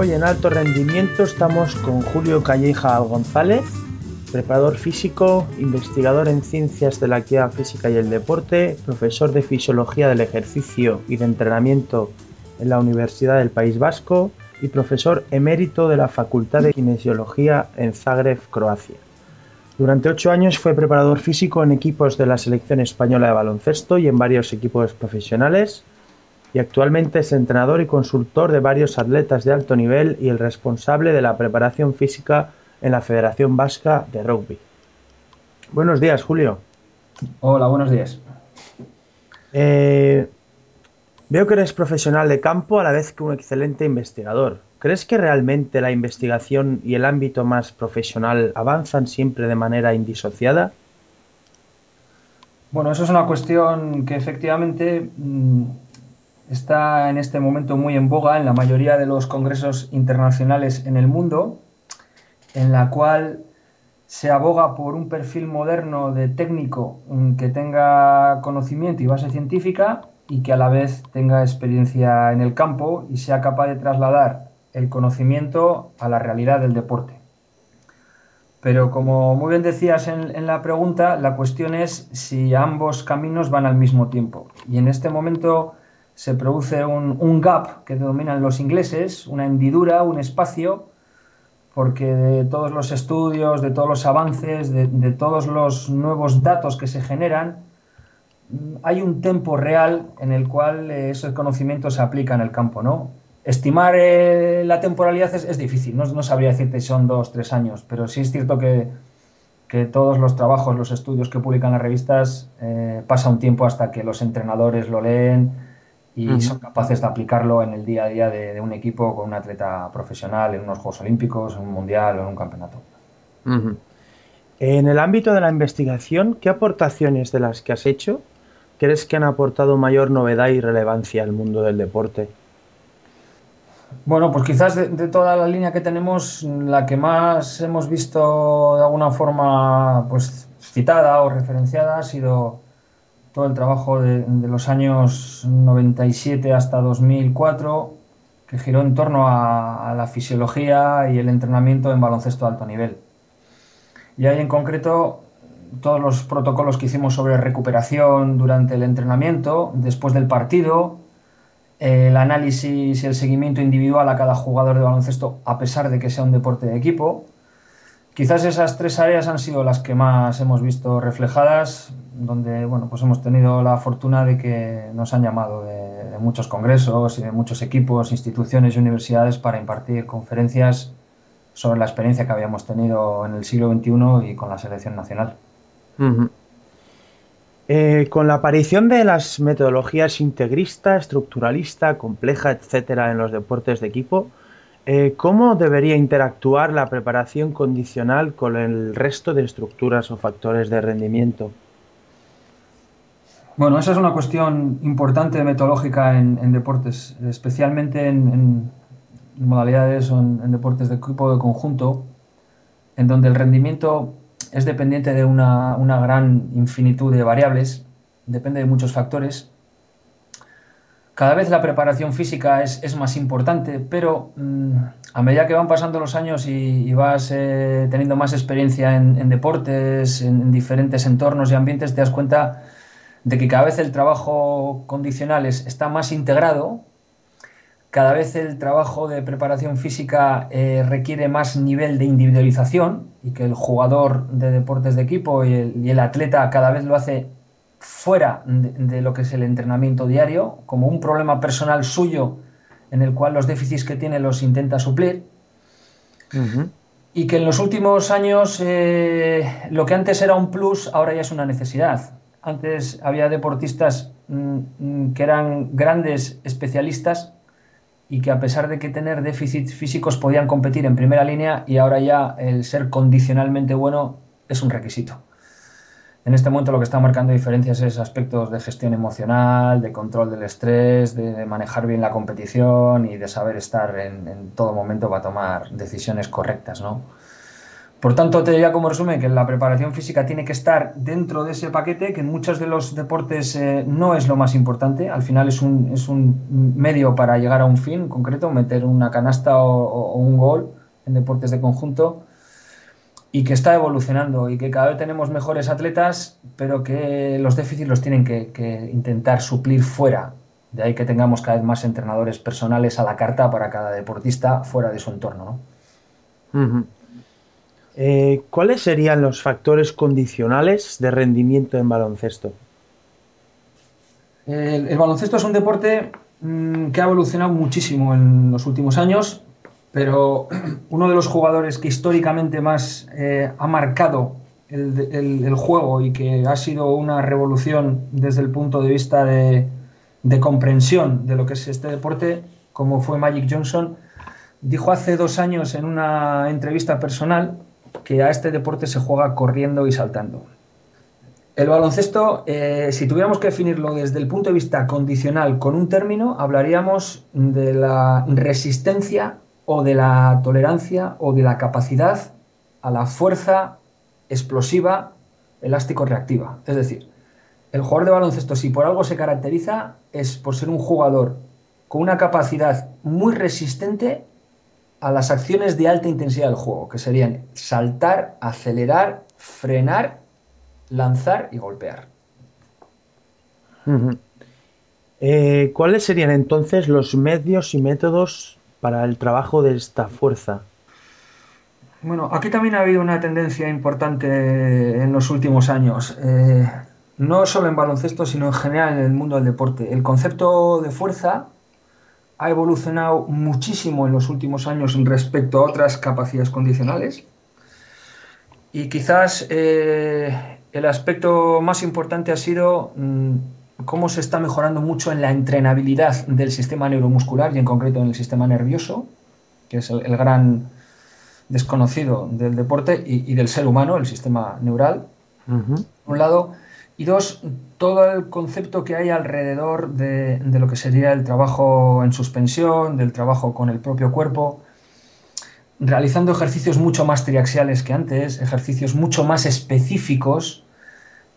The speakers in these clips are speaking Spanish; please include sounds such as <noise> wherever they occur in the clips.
Hoy en alto rendimiento estamos con Julio Calleja González, preparador físico, investigador en ciencias de la actividad física y el deporte, profesor de fisiología del ejercicio y de entrenamiento en la Universidad del País Vasco y profesor emérito de la Facultad de Kinesiología en Zagreb, Croacia. Durante ocho años fue preparador físico en equipos de la selección española de baloncesto y en varios equipos profesionales y actualmente es entrenador y consultor de varios atletas de alto nivel y el responsable de la preparación física en la Federación Vasca de Rugby. Buenos días, Julio. Hola, buenos días. Eh, veo que eres profesional de campo a la vez que un excelente investigador. ¿Crees que realmente la investigación y el ámbito más profesional avanzan siempre de manera indisociada? Bueno, eso es una cuestión que efectivamente mm, está en este momento muy en boga en la mayoría de los congresos internacionales en el mundo, en la cual se aboga por un perfil moderno de técnico que tenga conocimiento y base científica y que a la vez tenga experiencia en el campo y sea capaz de trasladar el conocimiento a la realidad del deporte. Pero como muy bien decías en, en, la pregunta, la cuestión es si ambos caminos van al mismo tiempo. Y en este momento se produce un, gap que denominan los ingleses, una hendidura, un espacio, porque de todos los estudios, de todos los avances, de, todos los nuevos datos que se generan, hay un tiempo real en el cual eh, ese conocimiento se aplica en el campo, ¿no? Estimar eh, la temporalidad es, difícil, no, no, sabría decirte si son dos, tres años, pero sí es cierto que, que todos los trabajos, los estudios que publican las revistas, eh, pasa un tiempo hasta que los entrenadores lo leen, y son capaces de aplicarlo en el día a día de, un equipo con un atleta profesional en unos Juegos Olímpicos, en un Mundial o en un campeonato. En el ámbito de la investigación, ¿qué aportaciones de las que has hecho crees que han aportado mayor novedad y relevancia al mundo del deporte? Bueno, pues quizás de, de, toda la línea que tenemos, la que más hemos visto de alguna forma pues, citada o referenciada ha sido todo el trabajo de, los años 97 hasta 2004, que giró en torno a, la fisiología y el entrenamiento en baloncesto de alto nivel. Y ahí en concreto todos los protocolos que hicimos sobre recuperación durante el entrenamiento, después del partido, el análisis y el seguimiento individual a cada jugador de baloncesto a pesar de que sea un deporte de equipo, Quizás esas tres áreas han sido las que más hemos visto reflejadas, donde bueno, pues hemos tenido la fortuna de que nos han llamado de, muchos congresos y de muchos equipos, instituciones y universidades para impartir conferencias sobre la experiencia que habíamos tenido en el siglo XXI y con la selección nacional. Eh, con la aparición de las metodologías integrista, estructuralista, compleja, etcétera, en los deportes de equipo, eh, ¿Cómo debería interactuar la preparación condicional con el resto de estructuras o factores de rendimiento? Bueno, esa es una cuestión importante metodológica en, deportes, especialmente en, modalidades o en, deportes de equipo de conjunto, en donde el rendimiento es dependiente de una, gran infinitud de variables, depende de muchos factores. Cada vez la preparación física es, más importante, pero mm, a medida que van pasando los años y, vas eh, teniendo más experiencia en, deportes, en, diferentes entornos y ambientes, te das cuenta de que cada vez el trabajo condicional está más integrado, cada vez el trabajo de preparación física eh, requiere más nivel de individualización y que el jugador de deportes de equipo y el atleta cada vez lo hace fuera de, lo que es el entrenamiento diario, como un problema personal suyo en el cual los déficits que tiene los intenta suplir. Y que en los últimos años eh, lo que antes era un plus ahora ya es una necesidad. Antes había deportistas mm, mm, que eran grandes especialistas y que a pesar de que tener déficits físicos podían competir en primera línea y ahora ya el ser condicionalmente bueno es un requisito. En este momento lo que está marcando diferencias es aspectos de gestión emocional, de control del estrés, de manejar bien la competición y de saber estar en, todo momento para tomar decisiones correctas, ¿no? Por tanto, te diría como resumen que la preparación física tiene que estar dentro de ese paquete, que en muchos de los deportes eh, no es lo más importante, al final es un, es un, medio para llegar a un fin concreto, meter una canasta o, un gol en deportes de conjunto, y que está evolucionando y que cada vez tenemos mejores atletas, pero que los déficits los tienen que, intentar suplir fuera. De ahí que tengamos cada vez más entrenadores personales a la carta para cada deportista fuera de su entorno. ¿no? Eh, ¿Cuáles serían los factores condicionales de rendimiento en baloncesto? El, baloncesto es un deporte mm, que ha evolucionado muchísimo en los últimos años, pero <clears throat> uno de los jugadores que históricamente más eh, ha marcado el, juego y que ha sido una revolución desde el punto de vista de, de comprensión de lo que es este deporte, como fue Magic Johnson, dijo hace dos años en una entrevista personal que a este deporte se juega corriendo y saltando. El baloncesto, eh, si tuviéramos que definirlo desde el punto de vista condicional con un término, hablaríamos de la resistencia o de la tolerancia o de la capacidad a la fuerza explosiva elástico-reactiva. Es decir, el jugador de baloncesto, si por algo se caracteriza, es por ser un jugador con una capacidad muy resistente a las acciones de alta intensidad del juego, que serían saltar, acelerar, frenar, lanzar y golpear. Eh, ¿Cuáles serían entonces los medios y métodos para el trabajo de esta fuerza? Bueno, aquí también ha habido una tendencia importante en los últimos años. Eh, no solo en baloncesto, sino en general en el mundo del deporte. El concepto de fuerza ha evolucionado muchísimo en los últimos años respecto a otras capacidades condicionales. Y quizás eh, el aspecto más importante ha sido mm, cómo se está mejorando mucho en la entrenabilidad del sistema neuromuscular y en concreto en el sistema nervioso, que es el, gran desconocido del deporte y, del ser humano, el sistema neural. Por un lado, y dos, todo el concepto que hay alrededor de, lo que sería el trabajo en suspensión, del trabajo con el propio cuerpo, realizando ejercicios mucho más triaxiales que antes, ejercicios mucho más específicos,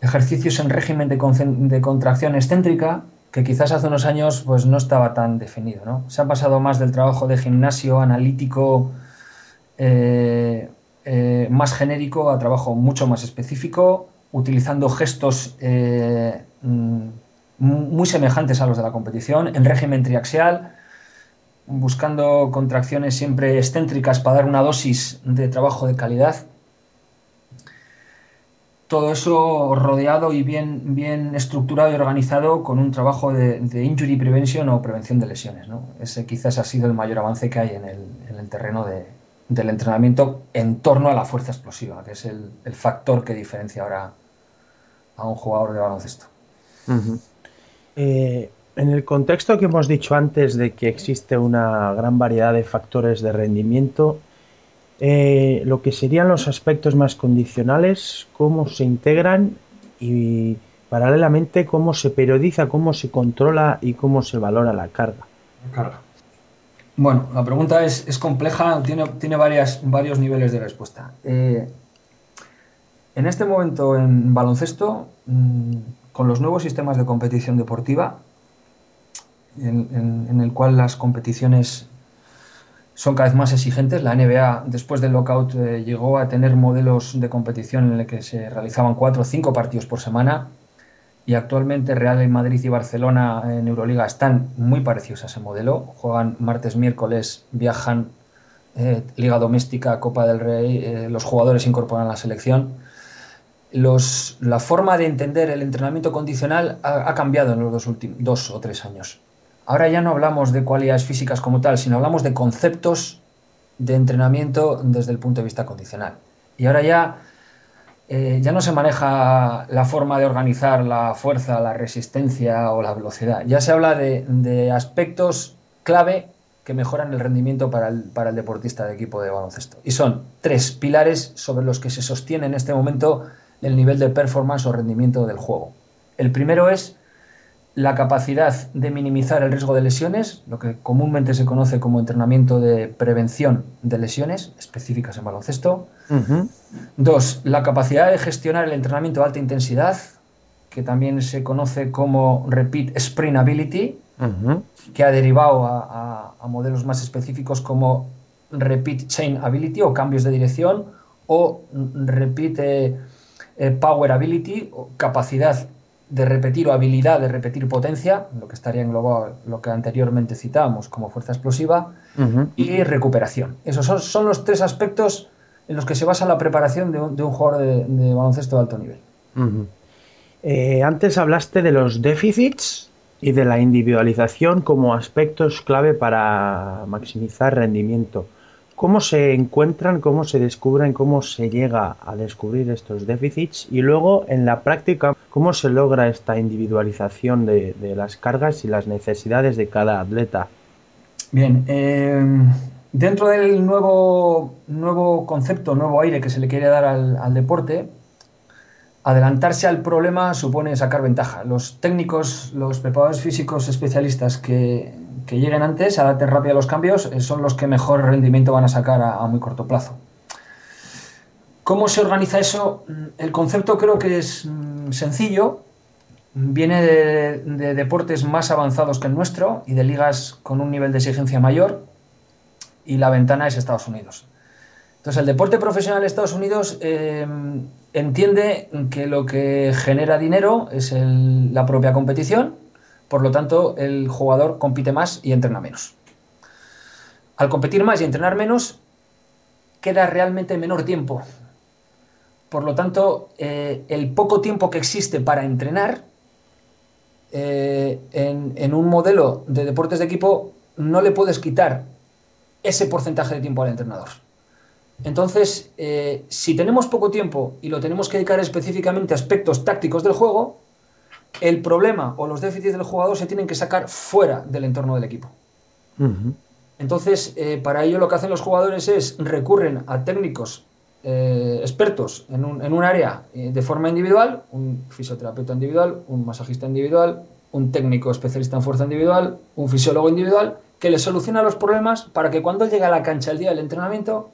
ejercicios en régimen de, contracción excéntrica, que quizás hace unos años pues, no estaba tan definido. ¿no? Se ha pasado más del trabajo de gimnasio analítico eh, eh, más genérico a trabajo mucho más específico, utilizando gestos eh, mm, muy semejantes a los de la competición, en régimen triaxial, buscando contracciones siempre excéntricas para dar una dosis de trabajo de calidad. Todo eso rodeado y bien, bien estructurado y organizado con un trabajo de, injury prevention o prevención de lesiones. Ese quizás ha sido el mayor avance que hay en el, terreno del entrenamiento en torno a la fuerza explosiva, que es el factor que diferencia ahora a un jugador de baloncesto. Eh, en el contexto que hemos dicho antes de que existe una gran variedad de factores de rendimiento, eh, lo que serían los aspectos más condicionales, cómo se integran y paralelamente cómo se periodiza, cómo se controla y cómo se valora la carga. Bueno, la pregunta es, compleja, tiene, tiene varias, varios niveles de respuesta. Eh, en este momento en baloncesto, mm, con los nuevos sistemas de competición deportiva, en, el cual las competiciones son cada vez más exigentes, la NBA después del lockout eh, llegó a tener modelos de competición en el que se realizaban cuatro o cinco partidos por semana y actualmente Real Madrid y Barcelona en Euroliga están muy parecidos a ese modelo. Juegan martes, miércoles, viajan eh, Liga Doméstica, Copa del Rey, eh, los jugadores incorporan a la selección la forma de entender el entrenamiento condicional ha, cambiado en los dos, últimos, dos o tres años. Ahora ya no hablamos de cualidades físicas como tal, sino hablamos de conceptos de entrenamiento desde el punto de vista condicional. Y ahora ya, eh, ya no se maneja la forma de organizar la fuerza, la resistencia o la velocidad. Ya se habla de, aspectos clave que mejoran el rendimiento para el, para el deportista de equipo de baloncesto. Y son tres pilares sobre los que se sostiene en este momento el nivel de performance o rendimiento del juego. El primero es la capacidad de minimizar el riesgo de lesiones, lo que comúnmente se conoce como entrenamiento de prevención de lesiones específicas en baloncesto. Dos, la capacidad de gestionar el entrenamiento de alta intensidad, que también se conoce como repeat sprint ability, que ha derivado a, modelos más específicos como repeat chain ability o cambios de dirección o repeat eh, eh, power ability o capacidad de repetir o habilidad de repetir potencia, lo que estaría englobado lo que anteriormente citábamos como fuerza explosiva, y recuperación. Esos son, los tres aspectos en los que se basa la preparación de un, jugador de, baloncesto de alto nivel. Eh, antes hablaste de los déficits y de la individualización como aspectos clave para maximizar rendimiento cómo se encuentran, cómo se descubren, cómo se llega a descubrir estos déficits y luego en la práctica cómo se logra esta individualización de, las cargas y las necesidades de cada atleta. Bien, eh, dentro del nuevo, nuevo concepto, nuevo aire que se le quiere dar al deporte, adelantarse al problema supone sacar ventaja. Los técnicos, los preparadores físicos especialistas que, que lleguen antes, adapten rápido a los cambios, eh, son los que mejor rendimiento van a sacar a, muy corto plazo. ¿Cómo se organiza eso? Mm, el concepto creo que es mm, sencillo, viene de, deportes más avanzados que el nuestro y de ligas con un nivel de exigencia mayor y la ventana es Estados Unidos. Entonces el deporte profesional de Estados Unidos eh, entiende que lo que genera dinero es la propia competición por lo tanto, el jugador compite más y entrena menos. Al competir más y entrenar menos, queda realmente menor tiempo. Por lo tanto, eh, el poco tiempo que existe para entrenar eh, en, un modelo de deportes de equipo, no le puedes quitar ese porcentaje de tiempo al entrenador. Entonces, eh, si tenemos poco tiempo y lo tenemos que dedicar específicamente a aspectos tácticos del juego, el problema o los déficits del jugador se tienen que sacar fuera del entorno del equipo. Entonces, eh, para ello lo que hacen los jugadores es recurren a técnicos eh, expertos en un, área eh, de forma individual, un fisioterapeuta individual, un masajista individual, un técnico especialista en fuerza individual, un fisiólogo individual, que les soluciona los problemas para que cuando llegue a la cancha el día del entrenamiento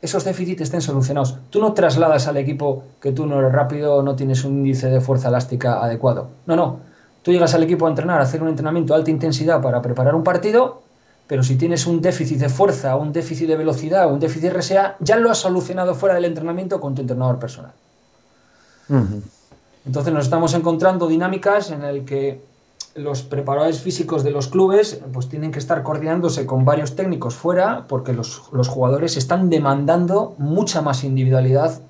esos déficits estén solucionados. Tú no trasladas al equipo que tú no eres rápido o no tienes un índice de fuerza elástica adecuado. No, no. Tú llegas al equipo a entrenar, a hacer un entrenamiento de alta intensidad para preparar un partido, pero si tienes un déficit de fuerza, un déficit de velocidad, un déficit de RSA, ya lo has solucionado fuera del entrenamiento con tu entrenador personal. Entonces nos estamos encontrando dinámicas en el que los preparadores físicos de los clubes pues tienen que estar coordinándose con varios técnicos fuera porque los, jugadores están demandando mucha más individualidad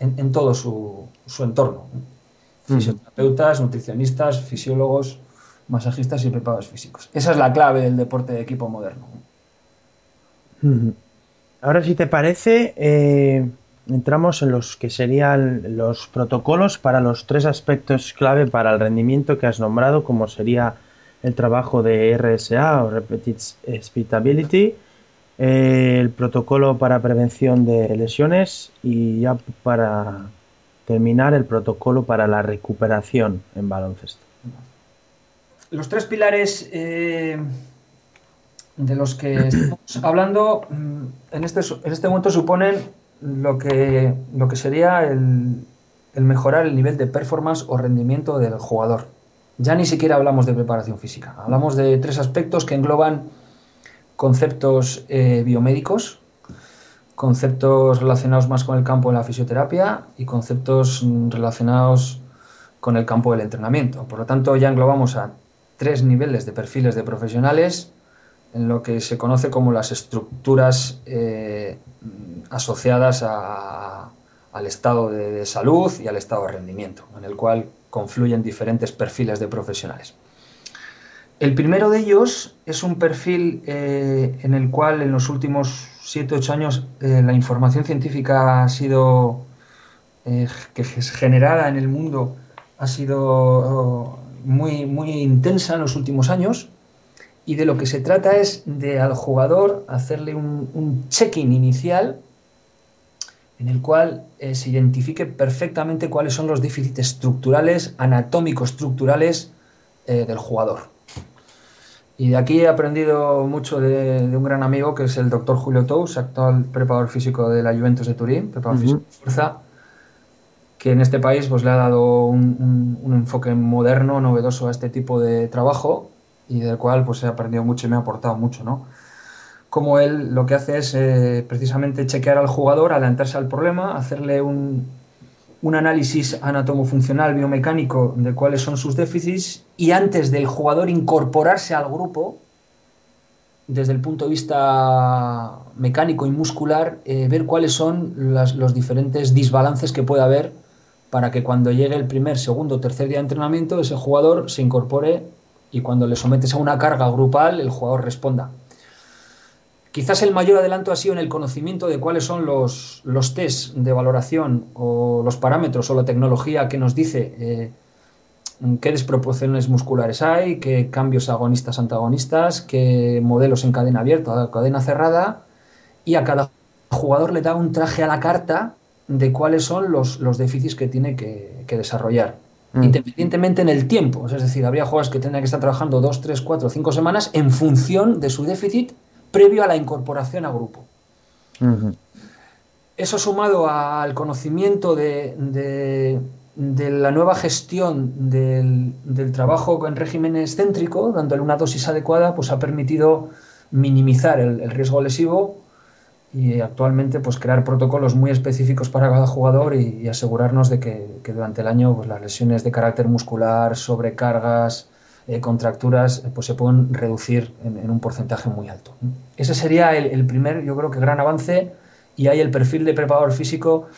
en, todo su, entorno. Fisioterapeutas, nutricionistas, fisiólogos, masajistas y preparadores físicos. Esa es la clave del deporte de equipo moderno. Ahora, si te parece, eh, entramos en los que serían los protocolos para los tres aspectos clave para el rendimiento que has nombrado, como sería el trabajo de RSA o Speedability, eh, el protocolo para prevención de lesiones y ya para terminar el protocolo para la recuperación en baloncesto. Los tres pilares eh, de los que estamos hablando mm, este, en este momento suponen lo que, lo que sería el, mejorar el nivel de performance o rendimiento del jugador. Ya ni siquiera hablamos de preparación física, hablamos de tres aspectos que engloban conceptos eh, biomédicos, conceptos relacionados más con el campo de la fisioterapia y conceptos relacionados con el campo del entrenamiento. Por lo tanto, ya englobamos a tres niveles de perfiles de profesionales en lo que se conoce como las estructuras eh, asociadas al estado de, salud y al estado de rendimiento, en el cual confluyen diferentes perfiles de profesionales. El primero de ellos es un perfil eh, en el cual en los últimos 7-8 años eh, la información científica ha sido que es generada en el mundo ha sido oh, muy, muy intensa en los últimos años y de lo que se trata es de al jugador hacerle un, check-in inicial en el cual eh, se identifique perfectamente cuáles son los déficits estructurales, anatómico-estructurales eh, del jugador. Y de aquí he aprendido mucho de, un gran amigo que es el doctor Julio Tous, actual preparador físico de la Juventus de Turín, preparador físico de fuerza, que en este país pues, le ha dado un, enfoque moderno, novedoso a este tipo de trabajo y del cual pues, he aprendido mucho y me ha aportado mucho. ¿no? Como él lo que hace es eh, precisamente chequear al jugador, adelantarse al problema, hacerle un, análisis anatomofuncional biomecánico de cuáles son sus déficits y antes del jugador incorporarse al grupo, desde el punto de vista mecánico y muscular, eh, ver cuáles son los diferentes desbalances que puede haber para que cuando llegue el primer, segundo tercer día de entrenamiento ese jugador se incorpore y cuando le sometes a una carga grupal el jugador responda. Quizás el mayor adelanto ha sido en el conocimiento de cuáles son los, los test de valoración o los parámetros o la tecnología que nos dice eh, qué desproporciones musculares hay, qué cambios agonistas-antagonistas, qué modelos en cadena abierta, cadena cerrada, y a cada jugador le da un traje a la carta de cuáles son los, los déficits que tiene que, desarrollar. Mm. Independientemente en el tiempo, es decir, habría jugadores que tendrían que estar trabajando dos, tres, cuatro, cinco semanas en función de su déficit previo a la incorporación a grupo. Eso sumado al conocimiento de, la nueva gestión del, trabajo en régimen excéntrico, dándole una dosis adecuada, pues ha permitido minimizar el riesgo lesivo y actualmente pues crear protocolos muy específicos para cada jugador y, asegurarnos de que, durante el año pues, las lesiones de carácter muscular, sobrecargas, eh, contracturas eh, pues se pueden reducir en, un porcentaje muy alto. Ese sería el, primer, yo creo que gran avance y ahí el perfil de preparador físico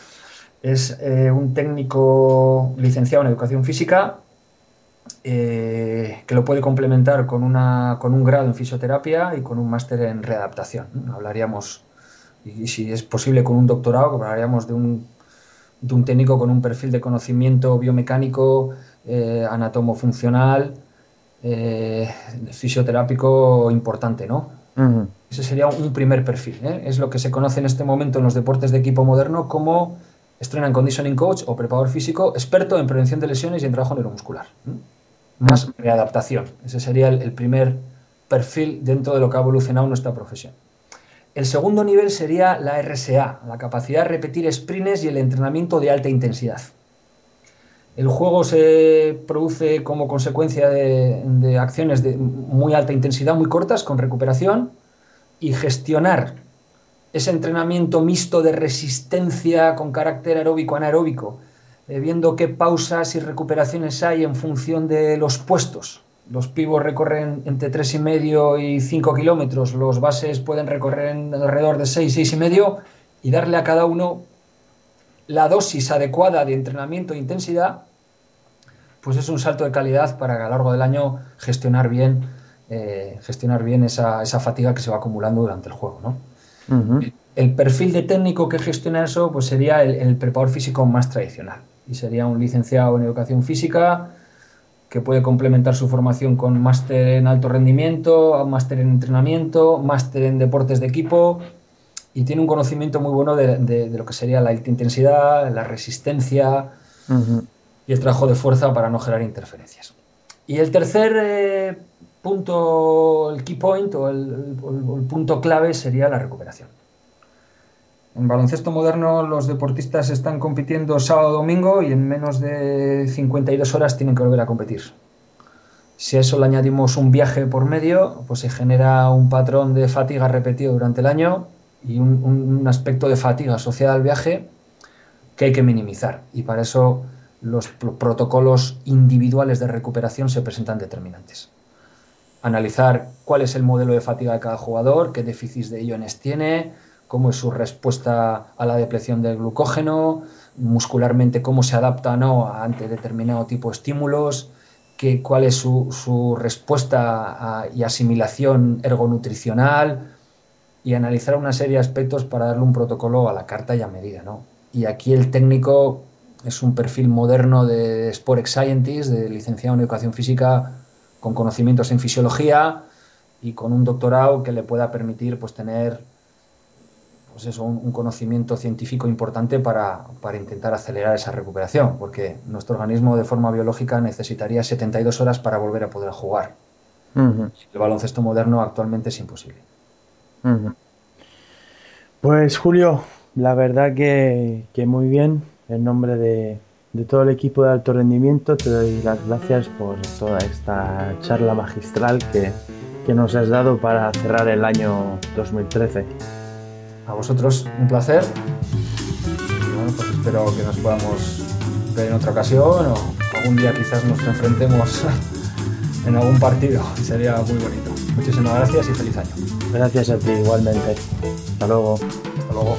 es eh, un técnico licenciado en educación física que lo puede complementar con, una, con un grado en fisioterapia y con un máster en readaptación. Hablaríamos y, si es posible con un doctorado, hablaríamos de un, de un técnico con un perfil de conocimiento biomecánico, eh, anatomofuncional, eh, fisioterápico importante, ¿no? Ese sería un primer perfil. ¿eh? Es lo que se conoce en este momento en los deportes de equipo moderno como Strength and Conditioning Coach o preparador físico experto en prevención de lesiones y en trabajo neuromuscular. Más readaptación. Ese sería el primer perfil dentro de lo que ha evolucionado nuestra profesión. El segundo nivel sería la RSA, la capacidad de repetir sprints y el entrenamiento de alta intensidad. El juego se produce como consecuencia de, acciones de muy alta intensidad, muy cortas, con recuperación, y gestionar ese entrenamiento mixto de resistencia con carácter aeróbico anaeróbico, eh, viendo qué pausas y recuperaciones hay en función de los puestos, los pivos recorren entre 3,5 y 5 kilómetros, los bases pueden recorrer alrededor de 6, 6,5 y darle a cada uno la dosis adecuada de entrenamiento e intensidad, pues es un salto de calidad para a lo largo del año gestionar bien, eh, gestionar bien esa, fatiga que se va acumulando durante el juego. ¿no? El perfil de técnico que gestiona eso pues sería el, el preparador físico más tradicional y sería un licenciado en educación física, que puede complementar su formación con máster en alto rendimiento, máster en entrenamiento, máster en deportes de equipo y tiene un conocimiento muy bueno de, lo que sería la alta intensidad, la resistencia y el trabajo de fuerza para no generar interferencias. Y el tercer eh, punto, el key point o el punto clave sería la recuperación. En baloncesto moderno los deportistas están compitiendo sábado domingo y en menos de 52 horas tienen que volver a competir. Si a eso le añadimos un viaje por medio, pues se genera un patrón de fatiga repetido durante el año y un, aspecto de fatiga asociado al viaje que hay que minimizar. Y para eso los protocolos individuales de recuperación se presentan determinantes. Analizar cuál es el modelo de fatiga de cada jugador, qué déficits de iones tiene, cómo es su respuesta a la depleción del glucógeno, muscularmente cómo se adapta no ante determinado tipo de estímulos, cuál es su, respuesta y asimilación ergonutricional y analizar una serie de aspectos para darle un protocolo a la carta y a medida. Y aquí el técnico es un perfil moderno de Sport Scientist, de licenciado en educación física con conocimientos en fisiología y con un doctorado que le pueda permitir pues, tener pues eso, un, conocimiento científico importante para, intentar acelerar esa recuperación, porque nuestro organismo de forma biológica necesitaría 72 horas para volver a poder jugar. El baloncesto moderno actualmente es imposible. Pues Julio, la verdad que, muy bien. En nombre de, todo el equipo de alto rendimiento te doy las gracias por toda esta charla magistral que, que nos has dado para cerrar el año 2013. A vosotros un placer. bueno, pues espero que nos podamos ver en otra ocasión o algún día quizás nos enfrentemos <laughs> en algún partido. Sería muy bonito. Muchísimas gracias y feliz año. Gracias a ti igualmente. Hasta luego. Hasta luego.